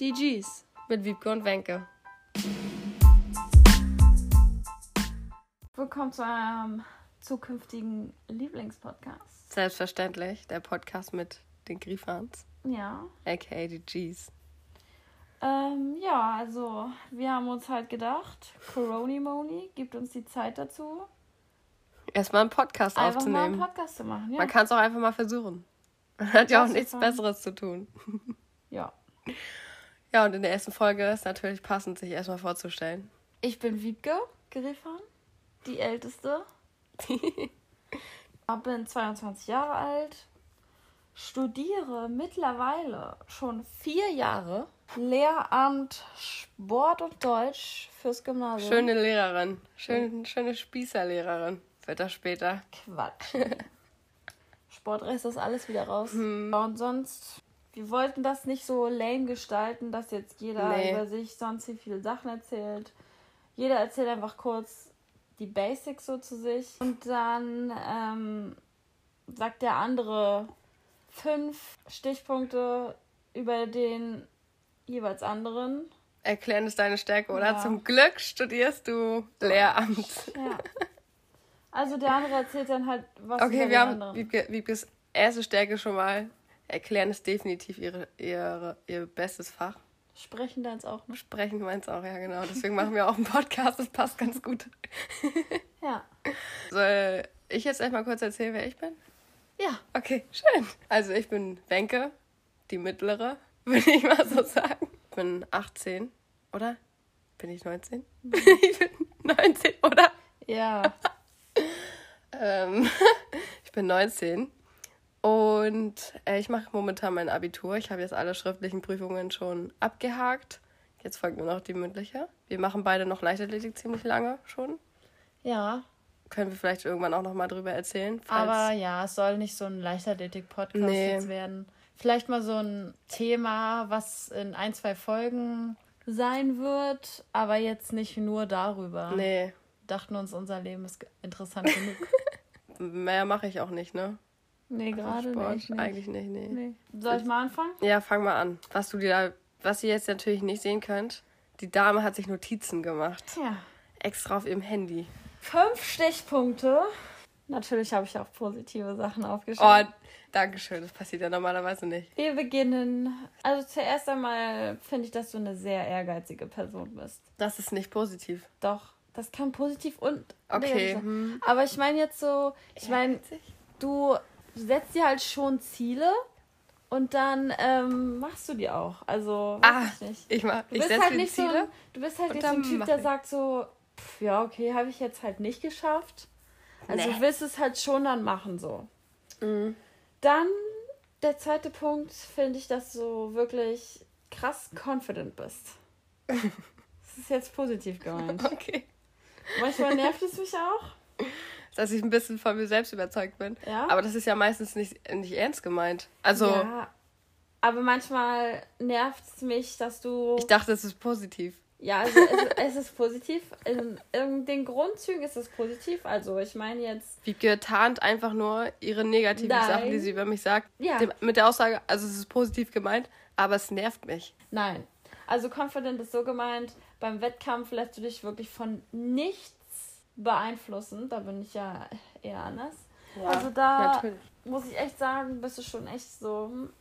Die Gs mit Wiebke und Wenke. Willkommen zu eurem zukünftigen Lieblingspodcast. Selbstverständlich, der Podcast mit den Griefans, Ja. aka die Gs. Ähm, ja, also wir haben uns halt gedacht, Coroni Moni gibt uns die Zeit dazu, Erstmal einen Podcast einfach mal einen aufzunehmen. Podcast zu machen. Ja. Man kann es auch einfach mal versuchen. Man hat ja auch nichts. Besseres zu tun. ja. Ja, und in der ersten Folge ist natürlich passend, sich erstmal vorzustellen. Ich bin Wiebke Griffan, die älteste. Ich bin 22 Jahre alt, studiere mittlerweile schon vier Jahre Lehramt Sport und Deutsch fürs Gymnasium. Schöne Lehrerin. Schön, schöne Spießerlehrerin wird das später. Quatsch. Sportrecht ist alles wieder raus. Und sonst, wir wollten das nicht so lame gestalten, dass jetzt jeder Nee. über sich sonst wie viele Sachen erzählt. Jeder erzählt einfach kurz die Basics so zu sich. Und dann ähm, sagt der andere fünf Stichpunkte über den jeweils anderen. Erklären ist deine Stärke, oder? Ja. Zum Glück studierst du Lehramt. Ja. Also der andere erzählt dann halt was Okay, wir haben anderen. Wiebke, Wiebkes erste Stärke schon mal. Erklären ist definitiv ihre, ihre, ihr bestes Fach. Sprechen dann auch noch. Sprechen meins auch, ja genau. Deswegen machen wir auch einen Podcast, das passt ganz gut. Ja. Soll ich jetzt erstmal kurz erzählen, wer ich bin? Ja. Okay, schön. Also ich bin Wenke, die mittlere, würde ich mal so sagen. Ich bin 18, oder? Bin ich 19? ich bin 19, oder? Ja. Ähm, ich bin 19 und äh, ich mache momentan mein Abitur. Ich habe jetzt alle schriftlichen Prüfungen schon abgehakt. Jetzt folgt nur noch die mündliche. Wir machen beide noch Leichtathletik ziemlich lange schon. Ja. Können wir vielleicht irgendwann auch noch mal drüber erzählen. Aber ja, es soll nicht so ein Leichtathletik-Podcast Nee. jetzt werden. Vielleicht mal so ein Thema, was in ein, zwei Folgen sein wird, aber jetzt nicht nur darüber. Nee, Dachten uns, unser Leben ist interessant genug. mehr mache ich auch nicht, ne? Nee, gerade nicht. nicht. eigentlich nicht, nee. Nee. Soll ich mal anfangen? Ja, fang mal an. Was du dir da, was ihr jetzt natürlich nicht sehen könnt, die Dame hat sich Notizen gemacht. Ja. Extra auf ihrem Handy. Fünf Stichpunkte. Natürlich habe ich auch positive Sachen Oh, aufgeschrieben. danke schön. Das passiert ja normalerweise nicht. Wir beginnen. Also zuerst einmal finde ich, dass du eine sehr ehrgeizige Person bist. Das ist nicht positiv. Doch, das kann positiv und Okay. hm. Aber ich meine jetzt so, ich meine, du setzt dir halt schon Ziele und dann ähm, machst du die auch. Also, weiß Ah, ich nicht. ich mach, Du ich bist setze halt nicht so Ziele. ein, du bist halt nicht so ein Typ, der ich. sagt so, pff, ja, okay, habe ich jetzt halt nicht geschafft. Also Nee. du willst es halt schon dann machen so. Mhm. Dann der zweite Punkt finde ich, dass du wirklich krass confident bist. Das ist jetzt positiv gemeint. Okay. Manchmal nervt es mich auch. Dass ich ein bisschen von mir selbst überzeugt bin. Ja. Aber das ist ja meistens nicht, nicht ernst gemeint. Also, Ja, aber manchmal nervt es mich, dass du. ich dachte, es ist positiv. ja, also es, es ist positiv. In, in den Grundzügen ist es positiv. Also ich meine jetzt. Wie getarnt einfach nur ihre negativen Nein. Sachen, die sie über mich sagt. Ja. Dem, mit der Aussage, also es ist positiv gemeint, aber es nervt mich. Nein. Also confident ist so gemeint, beim Wettkampf lässt du dich wirklich von nichts beeinflussen. Da bin ich ja eher anders. also da Natürlich. muss ich echt sagen, bist du schon echt so. hm.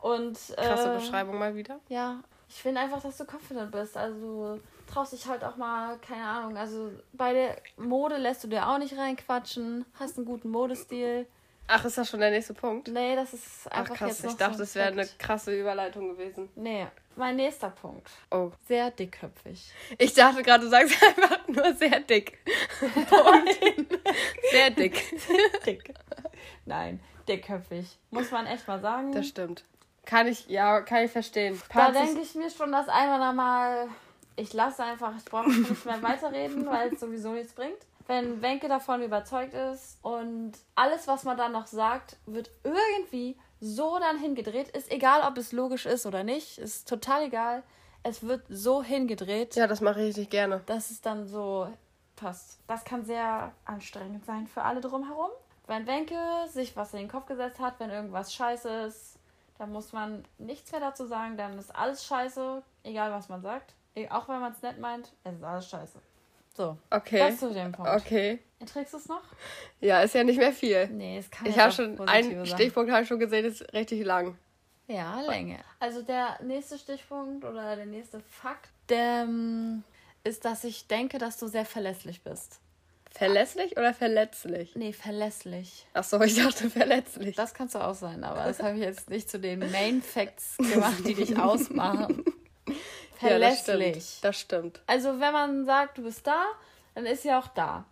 Und. Krasse äh, Beschreibung mal wieder. Ja, ich finde einfach, dass du confident bist. Also du traust dich halt auch mal, keine Ahnung, also bei der Mode lässt du dir auch nicht reinquatschen, hast einen guten Modestil. Ach, ist das schon der nächste Punkt? Nee, das ist Ach einfach krass, jetzt noch ich dachte, so das wäre eine krasse Überleitung gewesen. Nee, mein nächster Punkt. Oh. Sehr dickköpfig. Ich dachte gerade, du sagst einfach nur sehr dick. Punkt. sehr dick. Dick. Nein, dickköpfig. Muss man echt mal sagen. Das stimmt. Kann ich, ja, kann ich verstehen. da Part denke ich mir schon, dass einmal mal. Ich lasse einfach, ich brauche nicht mehr weiterreden, weil es sowieso nichts bringt. Wenn Wenke davon überzeugt ist und alles, was man dann noch sagt, wird irgendwie so dann hingedreht. Ist egal, ob es logisch ist oder nicht, ist total egal. Es wird so hingedreht, ja, das mache ich nicht gerne. dass es dann so passt. Das kann sehr anstrengend sein für alle drumherum. Wenn Wenke sich was in den Kopf gesetzt hat, wenn irgendwas scheiße ist, Da muss man nichts mehr dazu sagen, dann ist alles scheiße, egal was man sagt. E- Auch wenn man es nett meint, es ist alles scheiße. So, Okay. das zu dem Punkt. Okay. Erträgst du es noch? Ja, ist ja nicht mehr viel. Nee, es kann Ich habe schon einen sein. Stichpunkt habe ich schon gesehen, ist richtig lang. Ja, Länge. Also der nächste Stichpunkt oder der nächste Fakt, der ist, dass ich denke, dass du sehr verlässlich bist. Verlässlich oder verletzlich? Nee, verlässlich. Ach so, ich dachte verletzlich. Das kannst du auch sein, aber das habe ich jetzt nicht zu den Main Facts gemacht, die dich ausmachen. Ja, das Verlässlich. stimmt. Das stimmt. also wenn man sagt, du bist da, dann ist sie auch da.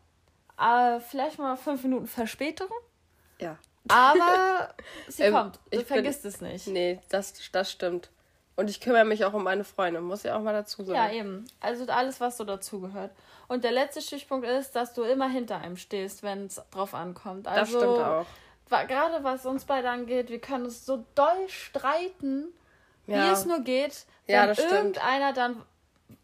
Aber vielleicht mal fünf Minuten Verspätung, Ja. aber sie Ähm, kommt. Du ich bin- vergisst es nicht. Nee, das, das stimmt. Und ich kümmere mich auch um meine Freunde, muss ich auch mal dazu sagen. Ja, eben. Also alles, was so dazugehört. Und der letzte Stichpunkt ist, dass du immer hinter einem stehst, wenn es drauf ankommt. das Also, stimmt auch. Gerade was uns beide angeht, wir können uns so doll streiten, wie Ja. es nur geht. Ja, das stimmt. irgendeiner dann,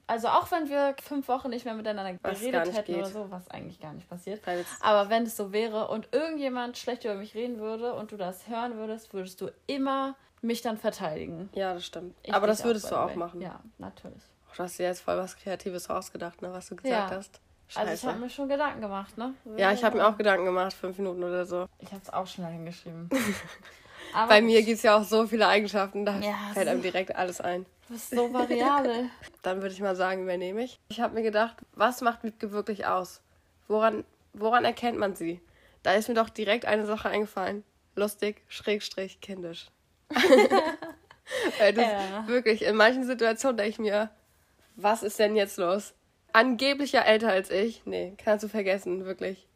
also auch wenn wir fünf Wochen nicht mehr miteinander Was geredet hätten geht. oder so, was eigentlich gar nicht passiert. Aber wenn es so wäre und irgendjemand schlecht über mich reden würde und du das hören würdest, würdest du immer mich dann verteidigen. Ja, das stimmt. Ich Aber das würdest by du auch way. machen. Ja, natürlich. Du hast dir jetzt voll was Kreatives ausgedacht, ne, was du gesagt Ja. hast. Also ich Scheiße. habe mir schon Gedanken gemacht, ne? ja, ich habe mir auch Gedanken gemacht, fünf Minuten oder so. Ich habe es auch schnell hingeschrieben. Aber Bei mir gibt es ja auch so viele Eigenschaften, da Ja, fällt einem direkt alles ein. du bist so variabel. Dann würde ich mal sagen, übernehme ich. Ich habe mir gedacht, was macht Wiebke wirklich aus? Woran, woran erkennt man sie? Da ist mir doch direkt eine Sache eingefallen. Lustig, schrägstrich, kindisch. Weil das Ja. wirklich, in manchen Situationen denke ich mir, was ist denn jetzt los? Angeblich ja älter als ich. Nee, kannst du vergessen, wirklich.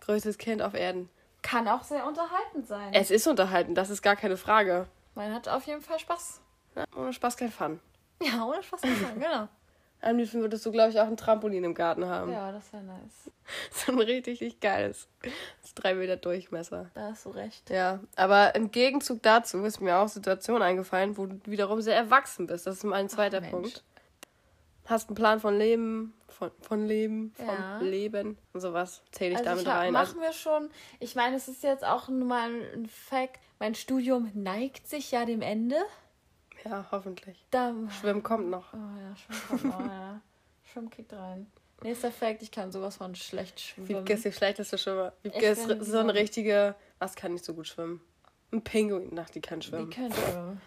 Größtes Kind auf Erden. Kann auch sehr unterhaltend sein. Es ist unterhalten, das ist gar keine Frage. Man hat auf jeden Fall Spaß. Ja, ohne Spaß kein Fun. Ja, ohne Spaß kann sagen, genau. Am liebsten würdest du, glaube ich, auch ein Trampolin im Garten haben. Ja, das wäre nice. So ein richtig, richtig geiles. Das ist drei Meter Durchmesser. Da hast du recht. Ja, aber im Gegenzug dazu ist mir auch Situation eingefallen, wo du wiederum sehr erwachsen bist. Das ist mein zweiter Mensch. Punkt. Hast einen Plan von Leben, von, von Leben, vom Ja. Leben und sowas zähle ich Also damit ich hab, rein. Machen wir schon. Ich meine, es ist jetzt auch nur mal ein Fact. Mein Studium neigt sich ja dem Ende. ja, hoffentlich. Da, Schwimmen kommt noch. oh ja, Schwimmen kommt noch, ja. Schwimmen kickt rein. Nächster Fact, ich kann sowas von schlecht schwimmen. Wiebke ist die schlechteste Schwimmer. Wiebke ist so eine richtige. Was kann nicht so gut schwimmen? Ein Pinguin. Ach, die kann Die schwimmen. können schwimmen.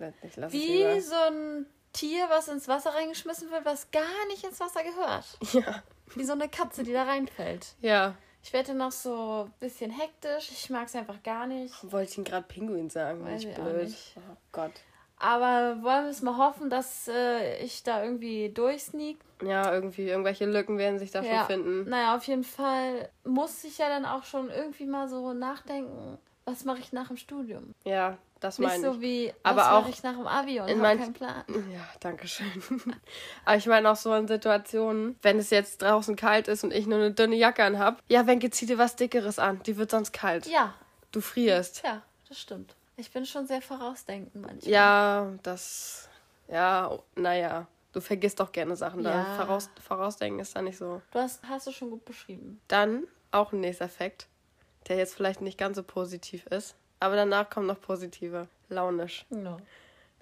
Nicht. Lass es Wie lieber. so ein Tier, was ins Wasser reingeschmissen wird, was gar nicht ins Wasser gehört. Ja. Wie so eine Katze, die da reinfällt. Ja. Ich werde noch so ein bisschen hektisch. Ich mag es einfach gar nicht. Wollte ich ihn gerade Pinguin sagen? Weiß ich blöd. Oh Gott. Aber wollen wir es mal hoffen, dass äh, ich da irgendwie durchsneak? Ja, irgendwie, irgendwelche Lücken werden sich da schon finden. Naja, auf jeden Fall muss ich ja dann auch schon irgendwie mal so nachdenken, was mache ich nach dem Studium? Ja, das Nicht meine so ich. wie, Aber was auch mache ich nach dem Abi und habe keinen Plan. Ja, danke schön. Aber ich meine auch so in Situationen, wenn es jetzt draußen kalt ist und ich nur eine dünne Jacke anhab. Ja, Wenke, zieh dir was Dickeres an. Die wird sonst kalt. Ja, Du frierst. ja, das stimmt. Ich bin schon sehr vorausdenkend manchmal. Ja, das. Ja, naja. Du vergisst doch gerne Sachen. Da Ja. voraus, vorausdenken ist da nicht so. Du hast, hast du schon gut beschrieben. Dann auch ein nächster Fakt, der jetzt vielleicht nicht ganz so positiv ist. Aber danach kommt noch positive. Launisch. No.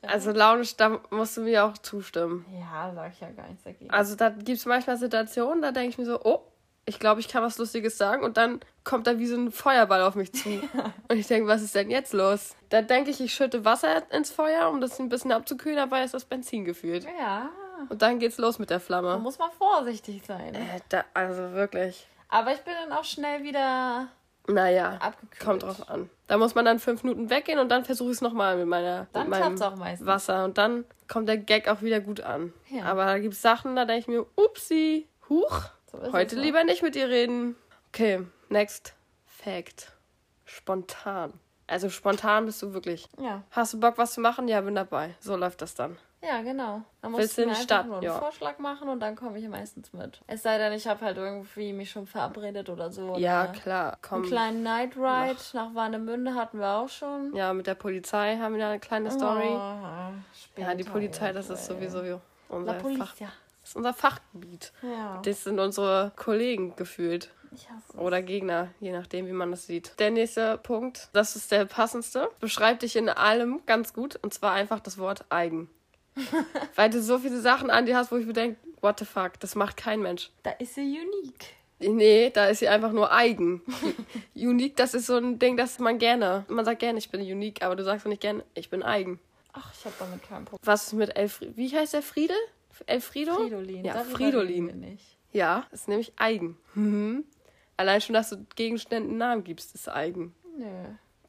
Also launisch, da musst du mir auch zustimmen. Ja, sag ich ja gar nichts dagegen. Also da gibt es manchmal Situationen, da denke ich mir so, oh, ich glaube, ich kann was Lustiges sagen und dann kommt da wie so ein Feuerball auf mich zu. Und ich denke, was ist denn jetzt los? Da denke ich, ich schütte Wasser ins Feuer, um das ein bisschen abzukühlen, dabei ist das Benzin gefühlt. Ja, Und dann geht's los mit der da Flamme. muss man vorsichtig sein. Äh, da, also wirklich. Aber ich bin dann auch schnell wieder Naja, abgekühlt. kommt drauf an. Da muss man dann fünf Minuten weggehen und dann versuche ich es nochmal mit, meiner, Dann mit meinem auch meistens. Wasser. Und dann kommt der Gag auch wieder gut an. Ja. Aber da gibt es Sachen, da denke ich mir, upsi, huch. So Heute lieber nicht mit dir reden. Okay, next Fact. Spontan. Also spontan bist du wirklich. Ja, Hast du Bock, was zu machen? Ja, bin dabei. So läuft das dann. ja, genau. Dann Willst musst du mir einfach nur einen Ja. Vorschlag machen und dann komme ich meistens mit. Es sei denn, ich habe halt irgendwie mich schon verabredet oder so. Ja, oder klar. Einen Komm. kleinen Night Ride nach Warnemünde hatten wir auch schon. Ja, mit der Polizei haben wir da eine kleine Story. Oh, ja, die Polizei, das ist sowieso unser, Fach, das ist unser Fachgebiet. Ja. Das sind unsere Kollegen gefühlt. Ich hasse es. Oder Gegner, je nachdem, wie man das sieht. Der nächste Punkt, das ist der passendste, beschreibt dich in allem ganz gut und zwar einfach das Wort eigen. Weil du so viele Sachen an dir hast, wo ich mir denke, what the fuck, das macht kein Mensch. Da ist sie unique. Nee, da ist sie einfach nur eigen. unique, das ist so ein Ding, das man gerne. Man sagt gerne, ich bin unique, aber du sagst nicht gerne, ich bin eigen. Ach, ich habe damit keinen Problem. Was ist mit Elfriede? Wie heißt der Friedel? Elfrido? Fridolin. Ja, darüber Fridolin. Ja, ist nämlich eigen. Mhm. Allein schon, dass du Gegenständen einen Namen gibst, ist eigen. Nö.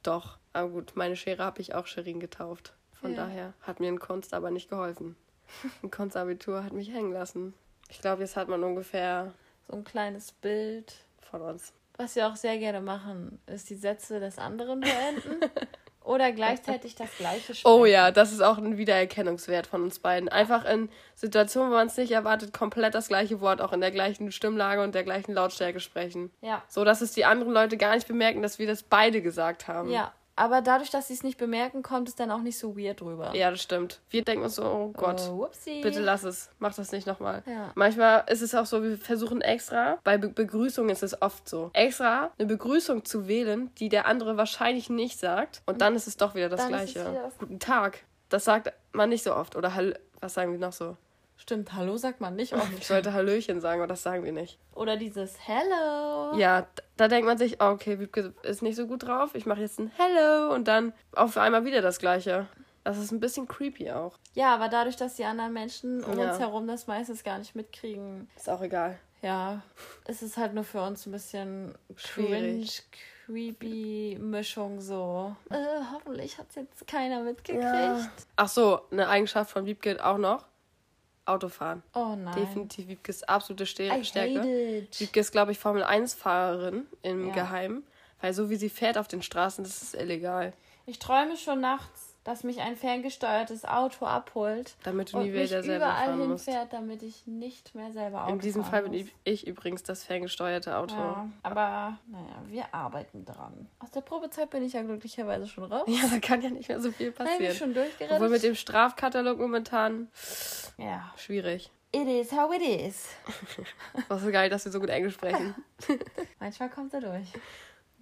Doch. Aber gut, meine Schere habe ich auch Sherin getauft. Von Ja. daher hat mir in Kunst aber nicht geholfen. Ein Kunstabitur hat mich hängen lassen. Ich glaube, jetzt hat man ungefähr So ein kleines Bild. von uns. Was wir auch sehr gerne machen, ist die Sätze des anderen beenden. oder gleichzeitig das gleiche sprechen. Oh ja, das ist auch ein Wiedererkennungswert von uns beiden. Einfach in Situationen, wo man es nicht erwartet, komplett das gleiche Wort auch in der gleichen Stimmlage und der gleichen Lautstärke sprechen. Ja. So dass es die anderen Leute gar nicht bemerken, dass wir das beide gesagt haben. Ja. Aber dadurch, dass sie es nicht bemerken, kommt es dann auch nicht so weird rüber. Ja, das stimmt. Wir denken uns so, oh Gott. Oh. Bitte lass es. Mach das nicht nochmal. Ja. Manchmal ist es auch so, wir versuchen extra, bei Be Begrüßung ist es oft so, extra eine Begrüßung zu wählen, die der andere wahrscheinlich nicht sagt. Und dann ist es doch wieder das Dann Gleiche. wieder das- Guten Tag. Das sagt man nicht so oft. Oder Hall was sagen wir noch so? Stimmt, Hallo sagt man nicht oft. Ich sollte Hallöchen sagen, aber das sagen wir nicht. Oder dieses Hello. Ja, da denkt man sich, oh, okay, Wiebke ist nicht so gut drauf. Ich mache jetzt ein Hello und dann auf einmal wieder das Gleiche. Das ist ein bisschen creepy auch. Ja, aber dadurch, dass die anderen Menschen um Ja. uns herum das meistens gar nicht mitkriegen, Ist auch egal. ja, ist es halt nur für uns ein bisschen Schwierig. cringe, creepy Mischung so. Äh, hoffentlich hat jetzt keiner mitgekriegt. Ja. Ach so, eine Eigenschaft von Wiebke auch noch. Autofahren. Oh nein. Definitiv Wiebkes absolute Ste I Stärke. Wiebke ist, glaube ich, Formel 1-Fahrerin im Ja. Geheimen. Weil so wie sie fährt auf den Straßen, das ist illegal. Ich träume schon nachts, dass mich ein ferngesteuertes Auto abholt Damit du nie wieder selber überall fahren musst. hinfährt, damit ich nicht mehr selber Auto In diesem Fall bin ich, ich übrigens das ferngesteuerte Auto. Ja, aber naja, wir arbeiten dran. Aus der Probezeit bin ich ja glücklicherweise schon raus. Ja, da kann ja nicht mehr so viel passieren. schon durchgerettet. Obwohl mit dem Strafkatalog momentan ja. schwierig. It is how it is. Was so geil, dass wir so gut Englisch sprechen. Manchmal kommt er durch.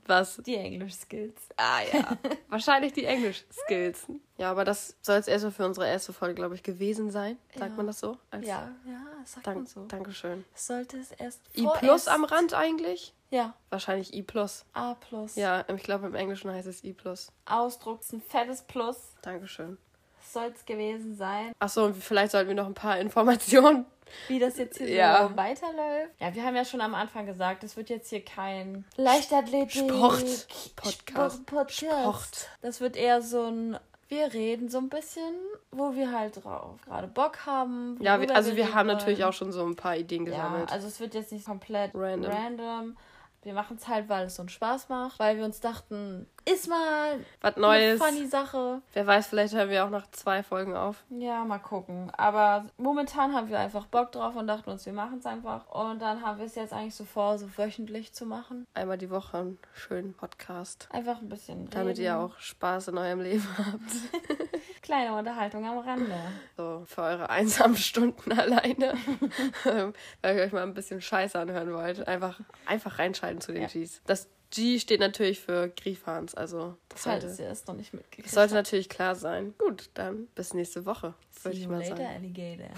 Was? Die Englisch-Skills. Ah ja. Wahrscheinlich die Englisch-Skills. Ja, aber das soll es erstmal für unsere erste Folge, glaube ich, gewesen sein. Sagt Ja. man das so? Als Ja, ja, sagt man Dank, so. Dankeschön. Sollte es erst I plus am Rand eigentlich? Ja, Wahrscheinlich I plus. A plus. Ja, ich glaube im Englischen heißt es I plus. Ausdruck ist ein fettes Plus. Dankeschön. Soll es gewesen sein. Achso, und vielleicht sollten wir noch ein paar Informationen. Wie das jetzt hier Ja. so weiterläuft. Ja, wir haben ja schon am Anfang gesagt, es wird jetzt hier kein Leichtathletik. Sport. Podcast. Sport. Podcast. Sport. Das wird eher so ein. Wir reden so ein bisschen, wo wir halt drauf gerade Bock haben. Ja, wir, also wir reden haben wollen. natürlich auch schon so ein paar Ideen Ja, gesammelt. also es wird jetzt nicht komplett Random. random. Wir machen es halt, weil es einen Spaß macht, weil wir uns dachten, ist mal Was eine Neues. funny Sache. Wer weiß, vielleicht hören wir auch nach zwei Folgen auf. Ja, mal gucken. Aber momentan haben wir einfach Bock drauf und dachten uns, wir machen es einfach. Und dann haben wir es jetzt eigentlich so vor, so wöchentlich zu machen. Einmal die Woche einen schönen Podcast. Einfach ein bisschen reden. Damit ihr auch Spaß in eurem Leben habt. Kleine Unterhaltung am Rande. So für eure einsamen Stunden alleine. Weil ihr euch mal ein bisschen Scheiße anhören wollt. Einfach, einfach reinschalten zu den Ja. Gs. Das G steht natürlich für Griefhans. Also das sollte, ihr es noch nicht mitgekriegt das sollte natürlich klar sein. Gut, dann bis nächste Woche, würde ich mal later, sagen. Alligator.